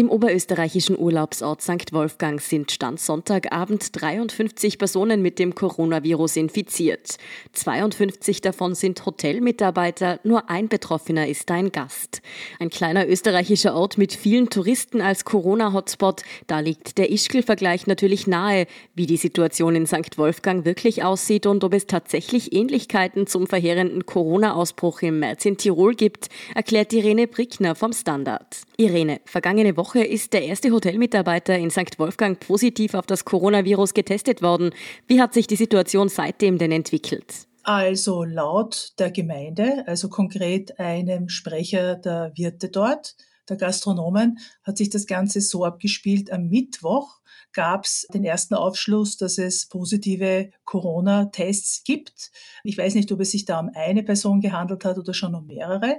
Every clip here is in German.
Im oberösterreichischen Urlaubsort St. Wolfgang sind Stand Sonntagabend 53 Personen mit dem Coronavirus infiziert. 52 davon sind Hotelmitarbeiter, nur ein Betroffener ist ein Gast. Ein kleiner österreichischer Ort mit vielen Touristen als Corona-Hotspot, da liegt der Ischgl-Vergleich natürlich nahe, wie die Situation in St. Wolfgang wirklich aussieht und ob es tatsächlich Ähnlichkeiten zum verheerenden Corona-Ausbruch im März in Tirol gibt, erklärt Irene Brickner vom Standard. Irene, vergangene Woche Woche ist der erste Hotelmitarbeiter in St. Wolfgang positiv auf das Coronavirus getestet worden. Wie hat sich die Situation seitdem denn entwickelt? Also laut der Gemeinde, also konkret einem Sprecher der Wirte dort, der Gastronomen, hat sich das Ganze so abgespielt. Am Mittwoch gab es den ersten Aufschluss, dass es positive Corona-Tests gibt. Ich weiß nicht, ob es sich da um eine Person gehandelt hat oder schon um mehrere.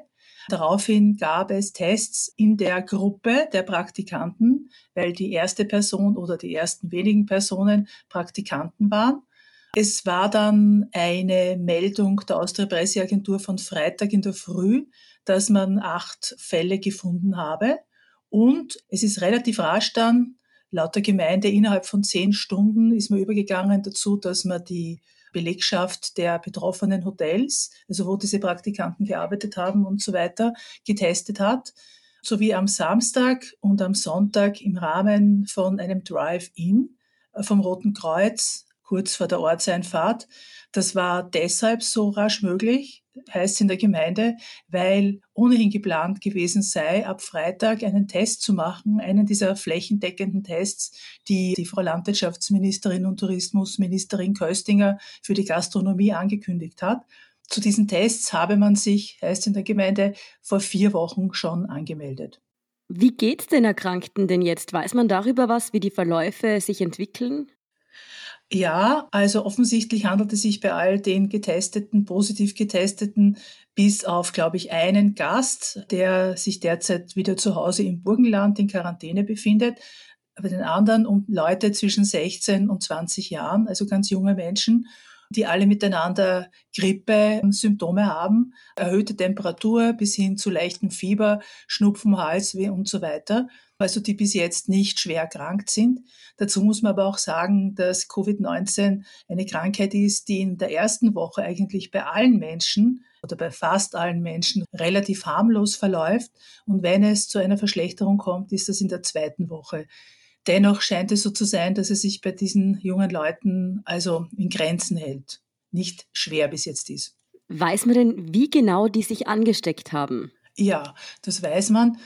Daraufhin gab es Tests in der Gruppe der Praktikanten, weil die erste Person oder die ersten wenigen Personen Praktikanten waren. Es war dann eine Meldung der Austria Presseagentur von Freitag in der Früh, dass man acht Fälle gefunden habe. Und es ist relativ rasch dann, laut der Gemeinde, innerhalb von zehn Stunden ist man übergegangen dazu, dass man die Belegschaft der betroffenen Hotels, also wo diese Praktikanten gearbeitet haben und so weiter, getestet hat, sowie am Samstag und am Sonntag im Rahmen von einem Drive-In vom Roten Kreuz kurz vor der Ortseinfahrt. Das war deshalb so rasch möglich, heißt in der Gemeinde, weil ohnehin geplant gewesen sei, ab Freitag einen Test zu machen, einen dieser flächendeckenden Tests, die die Frau Landwirtschaftsministerin und Tourismusministerin Köstinger für die Gastronomie angekündigt hat. Zu diesen Tests habe man sich, heißt in der Gemeinde, vor vier Wochen schon angemeldet. Wie geht's den Erkrankten denn jetzt? Weiß man darüber was, wie die Verläufe sich entwickeln? Ja, also offensichtlich handelt es sich bei all den getesteten, positiv getesteten, bis auf, glaube ich, einen Gast, der sich derzeit wieder zu Hause im Burgenland in Quarantäne befindet. Aber den anderen um Leute zwischen 16 und 20 Jahren, also ganz junge Menschen, die alle miteinander Grippe-Symptome haben, erhöhte Temperatur bis hin zu leichtem Fieber, Schnupfen, Halsweh und so weiter also die bis jetzt nicht schwer erkrankt sind. Dazu muss man aber auch sagen, dass Covid-19 eine Krankheit ist, die in der ersten Woche eigentlich bei allen Menschen oder bei fast allen Menschen relativ harmlos verläuft. Und wenn es zu einer Verschlechterung kommt, ist das in der zweiten Woche. Dennoch scheint es so zu sein, dass es sich bei diesen jungen Leuten also in Grenzen hält. Nicht schwer bis jetzt ist. Weiß man denn, wie genau die sich angesteckt haben? Ja, das weiß man.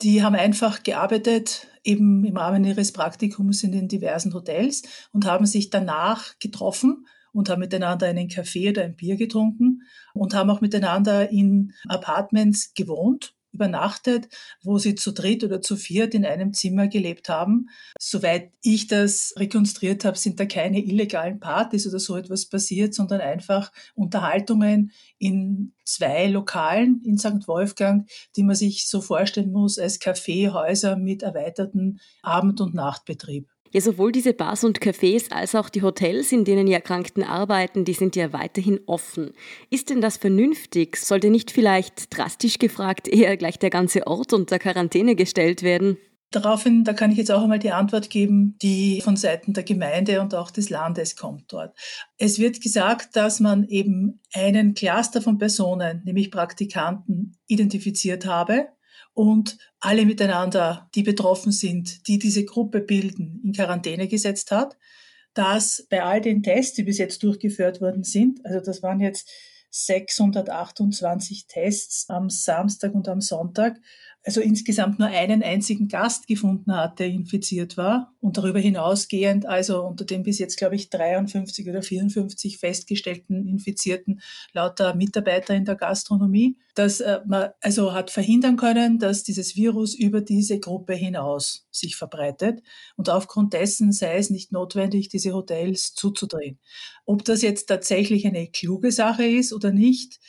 Die haben einfach gearbeitet, eben im Rahmen ihres Praktikums in den diversen Hotels und haben sich danach getroffen und haben miteinander einen Kaffee oder ein Bier getrunken und haben auch miteinander in Apartments gewohnt übernachtet, wo sie zu dritt oder zu viert in einem Zimmer gelebt haben. Soweit ich das rekonstruiert habe, sind da keine illegalen Partys oder so etwas passiert, sondern einfach Unterhaltungen in zwei Lokalen in St. Wolfgang, die man sich so vorstellen muss als Kaffeehäuser mit erweiterten Abend- und Nachtbetrieb. Ja, sowohl diese Bars und Cafés als auch die Hotels, in denen die Erkrankten arbeiten, die sind ja weiterhin offen. Ist denn das vernünftig? Sollte nicht vielleicht drastisch gefragt eher gleich der ganze Ort unter Quarantäne gestellt werden? Daraufhin, da kann ich jetzt auch einmal die Antwort geben, die von Seiten der Gemeinde und auch des Landes kommt dort. Es wird gesagt, dass man eben einen Cluster von Personen, nämlich Praktikanten, identifiziert habe und alle miteinander, die betroffen sind, die diese Gruppe bilden, in Quarantäne gesetzt hat, dass bei all den Tests, die bis jetzt durchgeführt worden sind, also das waren jetzt 628 Tests am Samstag und am Sonntag, also insgesamt nur einen einzigen Gast gefunden hat, der infiziert war. Und darüber hinausgehend, also unter den bis jetzt, glaube ich, 53 oder 54 festgestellten Infizierten lauter Mitarbeiter in der Gastronomie, dass äh, man also hat verhindern können, dass dieses Virus über diese Gruppe hinaus sich verbreitet. Und aufgrund dessen sei es nicht notwendig, diese Hotels zuzudrehen. Ob das jetzt tatsächlich eine kluge Sache ist oder nicht,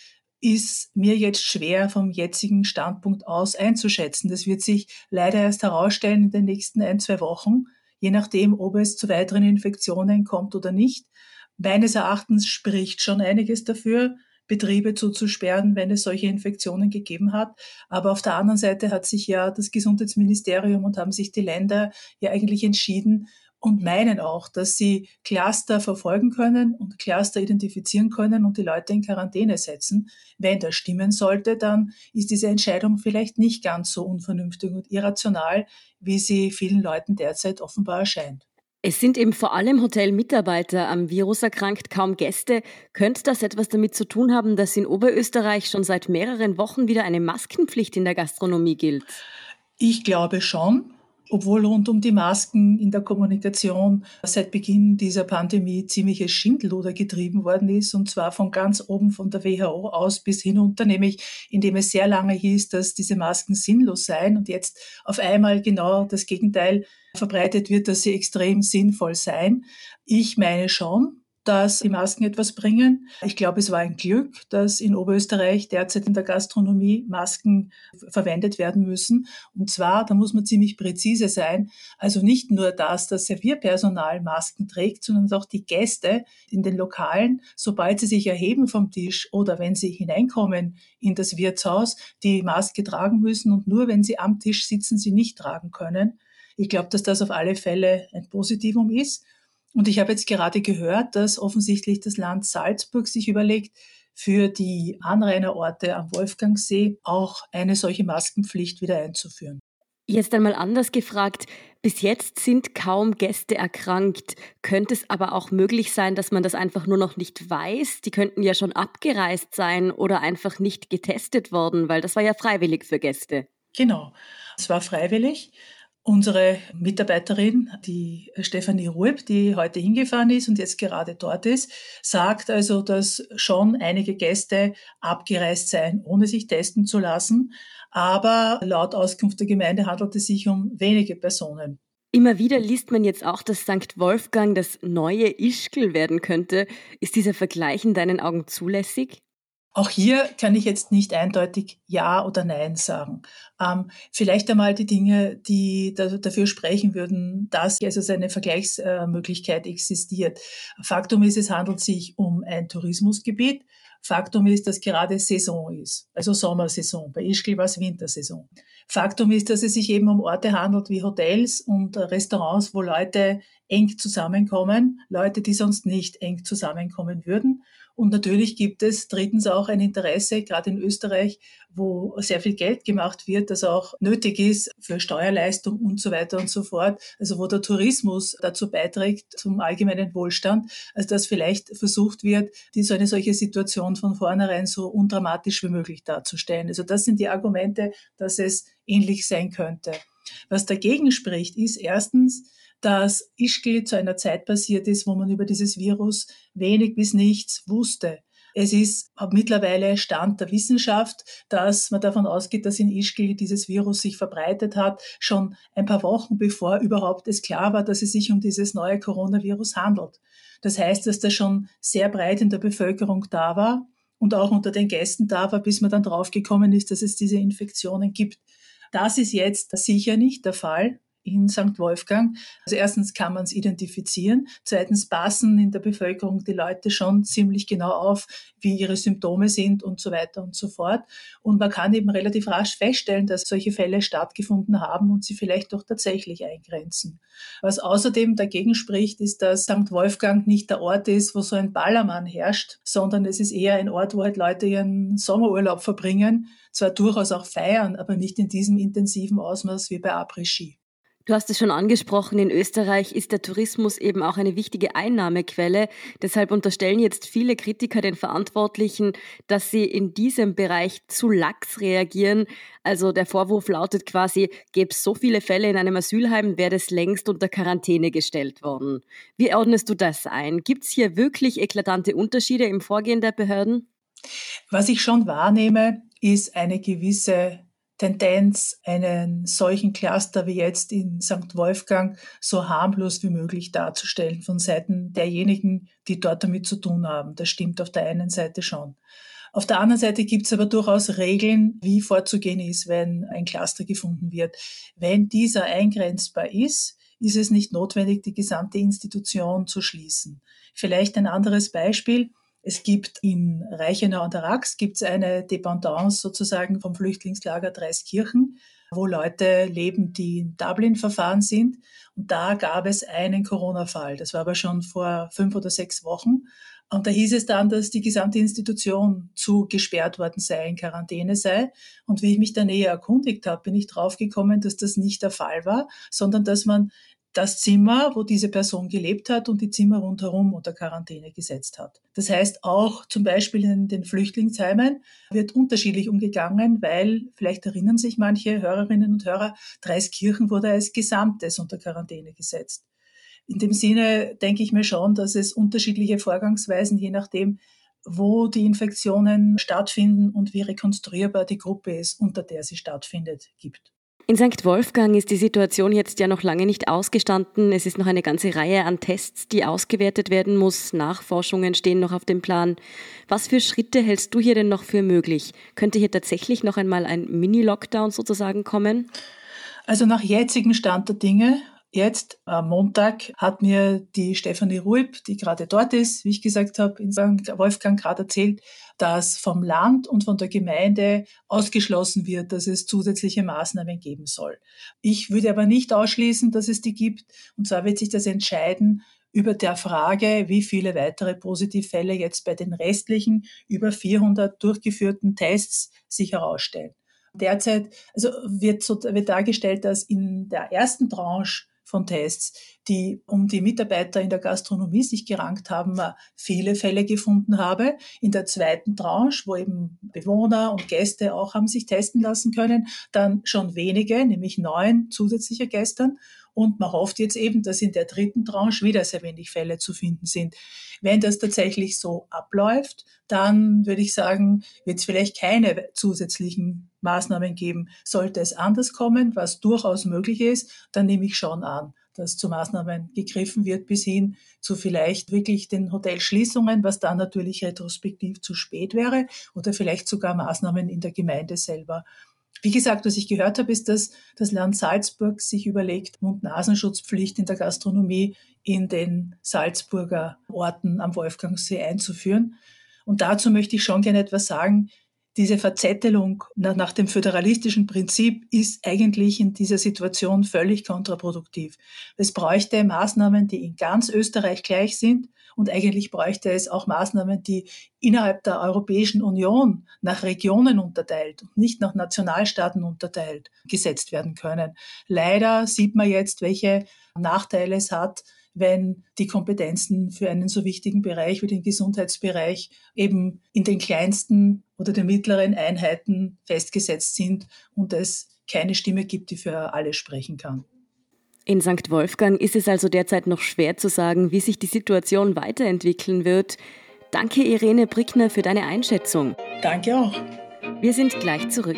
ist mir jetzt schwer vom jetzigen Standpunkt aus einzuschätzen. Das wird sich leider erst herausstellen in den nächsten ein, zwei Wochen, je nachdem, ob es zu weiteren Infektionen kommt oder nicht. Meines Erachtens spricht schon einiges dafür, Betriebe zuzusperren, wenn es solche Infektionen gegeben hat. Aber auf der anderen Seite hat sich ja das Gesundheitsministerium und haben sich die Länder ja eigentlich entschieden, und meinen auch, dass sie Cluster verfolgen können und Cluster identifizieren können und die Leute in Quarantäne setzen. Wenn das stimmen sollte, dann ist diese Entscheidung vielleicht nicht ganz so unvernünftig und irrational, wie sie vielen Leuten derzeit offenbar erscheint. Es sind eben vor allem Hotelmitarbeiter am Virus erkrankt, kaum Gäste. Könnte das etwas damit zu tun haben, dass in Oberösterreich schon seit mehreren Wochen wieder eine Maskenpflicht in der Gastronomie gilt? Ich glaube schon obwohl rund um die Masken in der Kommunikation seit Beginn dieser Pandemie ziemliches Schindluder getrieben worden ist, und zwar von ganz oben von der WHO aus bis hinunter, nämlich indem es sehr lange hieß, dass diese Masken sinnlos seien und jetzt auf einmal genau das Gegenteil verbreitet wird, dass sie extrem sinnvoll seien. Ich meine schon, dass die Masken etwas bringen. Ich glaube, es war ein Glück, dass in Oberösterreich derzeit in der Gastronomie Masken verwendet werden müssen. Und zwar, da muss man ziemlich präzise sein, also nicht nur das, dass Servierpersonal Masken trägt, sondern auch die Gäste in den Lokalen, sobald sie sich erheben vom Tisch oder wenn sie hineinkommen in das Wirtshaus, die Maske tragen müssen und nur wenn sie am Tisch sitzen, sie nicht tragen können. Ich glaube, dass das auf alle Fälle ein Positivum ist. Und ich habe jetzt gerade gehört, dass offensichtlich das Land Salzburg sich überlegt, für die Anrainerorte am Wolfgangsee auch eine solche Maskenpflicht wieder einzuführen. Jetzt einmal anders gefragt. Bis jetzt sind kaum Gäste erkrankt. Könnte es aber auch möglich sein, dass man das einfach nur noch nicht weiß? Die könnten ja schon abgereist sein oder einfach nicht getestet worden, weil das war ja freiwillig für Gäste. Genau, es war freiwillig. Unsere Mitarbeiterin, die Stefanie Rueb, die heute hingefahren ist und jetzt gerade dort ist, sagt also, dass schon einige Gäste abgereist seien, ohne sich testen zu lassen. Aber laut Auskunft der Gemeinde handelt es sich um wenige Personen. Immer wieder liest man jetzt auch, dass St. Wolfgang das neue Ischgl werden könnte. Ist dieser Vergleich in deinen Augen zulässig? Auch hier kann ich jetzt nicht eindeutig Ja oder Nein sagen. Ähm, vielleicht einmal die Dinge, die da, dafür sprechen würden, dass also eine Vergleichsmöglichkeit existiert. Faktum ist, es handelt sich um ein Tourismusgebiet. Faktum ist, dass gerade Saison ist, also Sommersaison. Bei Ischgl war es Wintersaison. Faktum ist, dass es sich eben um Orte handelt wie Hotels und Restaurants, wo Leute eng zusammenkommen, Leute, die sonst nicht eng zusammenkommen würden. Und natürlich gibt es drittens auch ein Interesse, gerade in Österreich, wo sehr viel Geld gemacht wird, das auch nötig ist für Steuerleistung und so weiter und so fort. Also wo der Tourismus dazu beiträgt zum allgemeinen Wohlstand, also dass vielleicht versucht wird, die so eine solche Situation von vornherein so undramatisch wie möglich darzustellen. Also das sind die Argumente, dass es ähnlich sein könnte. Was dagegen spricht, ist erstens, dass Ischgl zu einer Zeit passiert ist, wo man über dieses Virus wenig bis nichts wusste. Es ist mittlerweile Stand der Wissenschaft, dass man davon ausgeht, dass in Ischgl dieses Virus sich verbreitet hat, schon ein paar Wochen bevor überhaupt es klar war, dass es sich um dieses neue Coronavirus handelt. Das heißt, dass das schon sehr breit in der Bevölkerung da war und auch unter den Gästen da war, bis man dann draufgekommen ist, dass es diese Infektionen gibt. Das ist jetzt sicher nicht der Fall in St. Wolfgang. Also erstens kann man es identifizieren, zweitens passen in der Bevölkerung die Leute schon ziemlich genau auf, wie ihre Symptome sind und so weiter und so fort. Und man kann eben relativ rasch feststellen, dass solche Fälle stattgefunden haben und sie vielleicht doch tatsächlich eingrenzen. Was außerdem dagegen spricht, ist, dass St. Wolfgang nicht der Ort ist, wo so ein Ballermann herrscht, sondern es ist eher ein Ort, wo halt Leute ihren Sommerurlaub verbringen, zwar durchaus auch feiern, aber nicht in diesem intensiven Ausmaß wie bei Après-Ski. Du hast es schon angesprochen, in Österreich ist der Tourismus eben auch eine wichtige Einnahmequelle. Deshalb unterstellen jetzt viele Kritiker den Verantwortlichen, dass sie in diesem Bereich zu lax reagieren. Also der Vorwurf lautet quasi, gäbe es so viele Fälle in einem Asylheim, wäre das längst unter Quarantäne gestellt worden. Wie ordnest du das ein? Gibt es hier wirklich eklatante Unterschiede im Vorgehen der Behörden? Was ich schon wahrnehme, ist eine gewisse Tendenz, einen solchen Cluster wie jetzt in St. Wolfgang so harmlos wie möglich darzustellen von Seiten derjenigen, die dort damit zu tun haben. Das stimmt auf der einen Seite schon. Auf der anderen Seite gibt es aber durchaus Regeln, wie vorzugehen ist, wenn ein Cluster gefunden wird. Wenn dieser eingrenzbar ist, ist es nicht notwendig, die gesamte Institution zu schließen. Vielleicht ein anderes Beispiel. Es gibt in Reichenau an der Rax gibt's eine Dependance sozusagen vom Flüchtlingslager Dreiskirchen, wo Leute leben, die in Dublin verfahren sind. Und da gab es einen Corona-Fall. Das war aber schon vor fünf oder sechs Wochen. Und da hieß es dann, dass die gesamte Institution zu gesperrt worden sei, in Quarantäne sei. Und wie ich mich da näher erkundigt habe, bin ich draufgekommen, dass das nicht der Fall war, sondern dass man das Zimmer, wo diese Person gelebt hat und die Zimmer rundherum unter Quarantäne gesetzt hat. Das heißt, auch zum Beispiel in den Flüchtlingsheimen wird unterschiedlich umgegangen, weil, vielleicht erinnern sich manche Hörerinnen und Hörer, Dreiskirchen wurde als Gesamtes unter Quarantäne gesetzt. In dem Sinne denke ich mir schon, dass es unterschiedliche Vorgangsweisen, je nachdem, wo die Infektionen stattfinden und wie rekonstruierbar die Gruppe ist, unter der sie stattfindet, gibt. In St. Wolfgang ist die Situation jetzt ja noch lange nicht ausgestanden. Es ist noch eine ganze Reihe an Tests, die ausgewertet werden muss. Nachforschungen stehen noch auf dem Plan. Was für Schritte hältst du hier denn noch für möglich? Könnte hier tatsächlich noch einmal ein Mini-Lockdown sozusagen kommen? Also nach jetzigem Stand der Dinge Jetzt am Montag hat mir die Stefanie Ruib, die gerade dort ist, wie ich gesagt habe, in St. Wolfgang gerade erzählt, dass vom Land und von der Gemeinde ausgeschlossen wird, dass es zusätzliche Maßnahmen geben soll. Ich würde aber nicht ausschließen, dass es die gibt. Und zwar wird sich das entscheiden über der Frage, wie viele weitere Positivfälle jetzt bei den restlichen über 400 durchgeführten Tests sich herausstellen. Derzeit also wird, so, wird dargestellt, dass in der ersten Tranche von Tests, die um die Mitarbeiter in der Gastronomie sich gerankt haben, viele Fälle gefunden habe. In der zweiten Tranche, wo eben Bewohner und Gäste auch haben sich testen lassen können, dann schon wenige, nämlich neun zusätzliche gestern. Und man hofft jetzt eben, dass in der dritten Tranche wieder sehr wenig Fälle zu finden sind. Wenn das tatsächlich so abläuft, dann würde ich sagen, wird es vielleicht keine zusätzlichen Maßnahmen geben. Sollte es anders kommen, was durchaus möglich ist, dann nehme ich schon an, dass zu Maßnahmen gegriffen wird, bis hin zu vielleicht wirklich den Hotelschließungen, was dann natürlich retrospektiv zu spät wäre, oder vielleicht sogar Maßnahmen in der Gemeinde selber. Wie gesagt, was ich gehört habe, ist, dass das Land Salzburg sich überlegt, Mund-Nasenschutzpflicht in der Gastronomie in den Salzburger Orten am Wolfgangsee einzuführen. Und dazu möchte ich schon gerne etwas sagen. Diese Verzettelung nach dem föderalistischen Prinzip ist eigentlich in dieser Situation völlig kontraproduktiv. Es bräuchte Maßnahmen, die in ganz Österreich gleich sind und eigentlich bräuchte es auch Maßnahmen, die innerhalb der Europäischen Union nach Regionen unterteilt und nicht nach Nationalstaaten unterteilt gesetzt werden können. Leider sieht man jetzt, welche Nachteile es hat, wenn die Kompetenzen für einen so wichtigen Bereich wie den Gesundheitsbereich eben in den kleinsten oder den mittleren Einheiten festgesetzt sind und es keine Stimme gibt, die für alle sprechen kann. In St. Wolfgang ist es also derzeit noch schwer zu sagen, wie sich die Situation weiterentwickeln wird. Danke, Irene Brickner, für deine Einschätzung. Danke auch. Wir sind gleich zurück.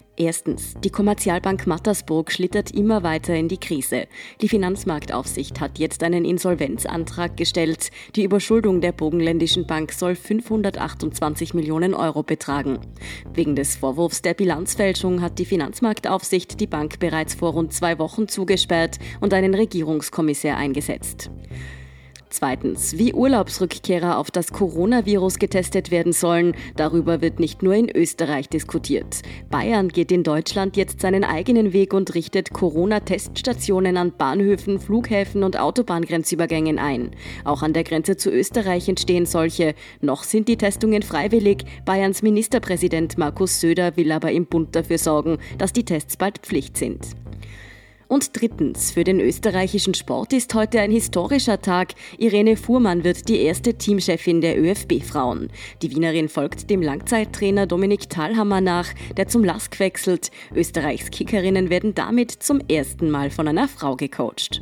Erstens, die Kommerzialbank Mattersburg schlittert immer weiter in die Krise. Die Finanzmarktaufsicht hat jetzt einen Insolvenzantrag gestellt. Die Überschuldung der Bogenländischen Bank soll 528 Millionen Euro betragen. Wegen des Vorwurfs der Bilanzfälschung hat die Finanzmarktaufsicht die Bank bereits vor rund zwei Wochen zugesperrt und einen Regierungskommissär eingesetzt. Zweitens, wie Urlaubsrückkehrer auf das Coronavirus getestet werden sollen, darüber wird nicht nur in Österreich diskutiert. Bayern geht in Deutschland jetzt seinen eigenen Weg und richtet Corona-Teststationen an Bahnhöfen, Flughäfen und Autobahngrenzübergängen ein. Auch an der Grenze zu Österreich entstehen solche. Noch sind die Testungen freiwillig. Bayerns Ministerpräsident Markus Söder will aber im Bund dafür sorgen, dass die Tests bald Pflicht sind. Und drittens, für den österreichischen Sport ist heute ein historischer Tag. Irene Fuhrmann wird die erste Teamchefin der ÖFB-Frauen. Die Wienerin folgt dem Langzeittrainer Dominik Thalhammer nach, der zum LASK wechselt. Österreichs Kickerinnen werden damit zum ersten Mal von einer Frau gecoacht.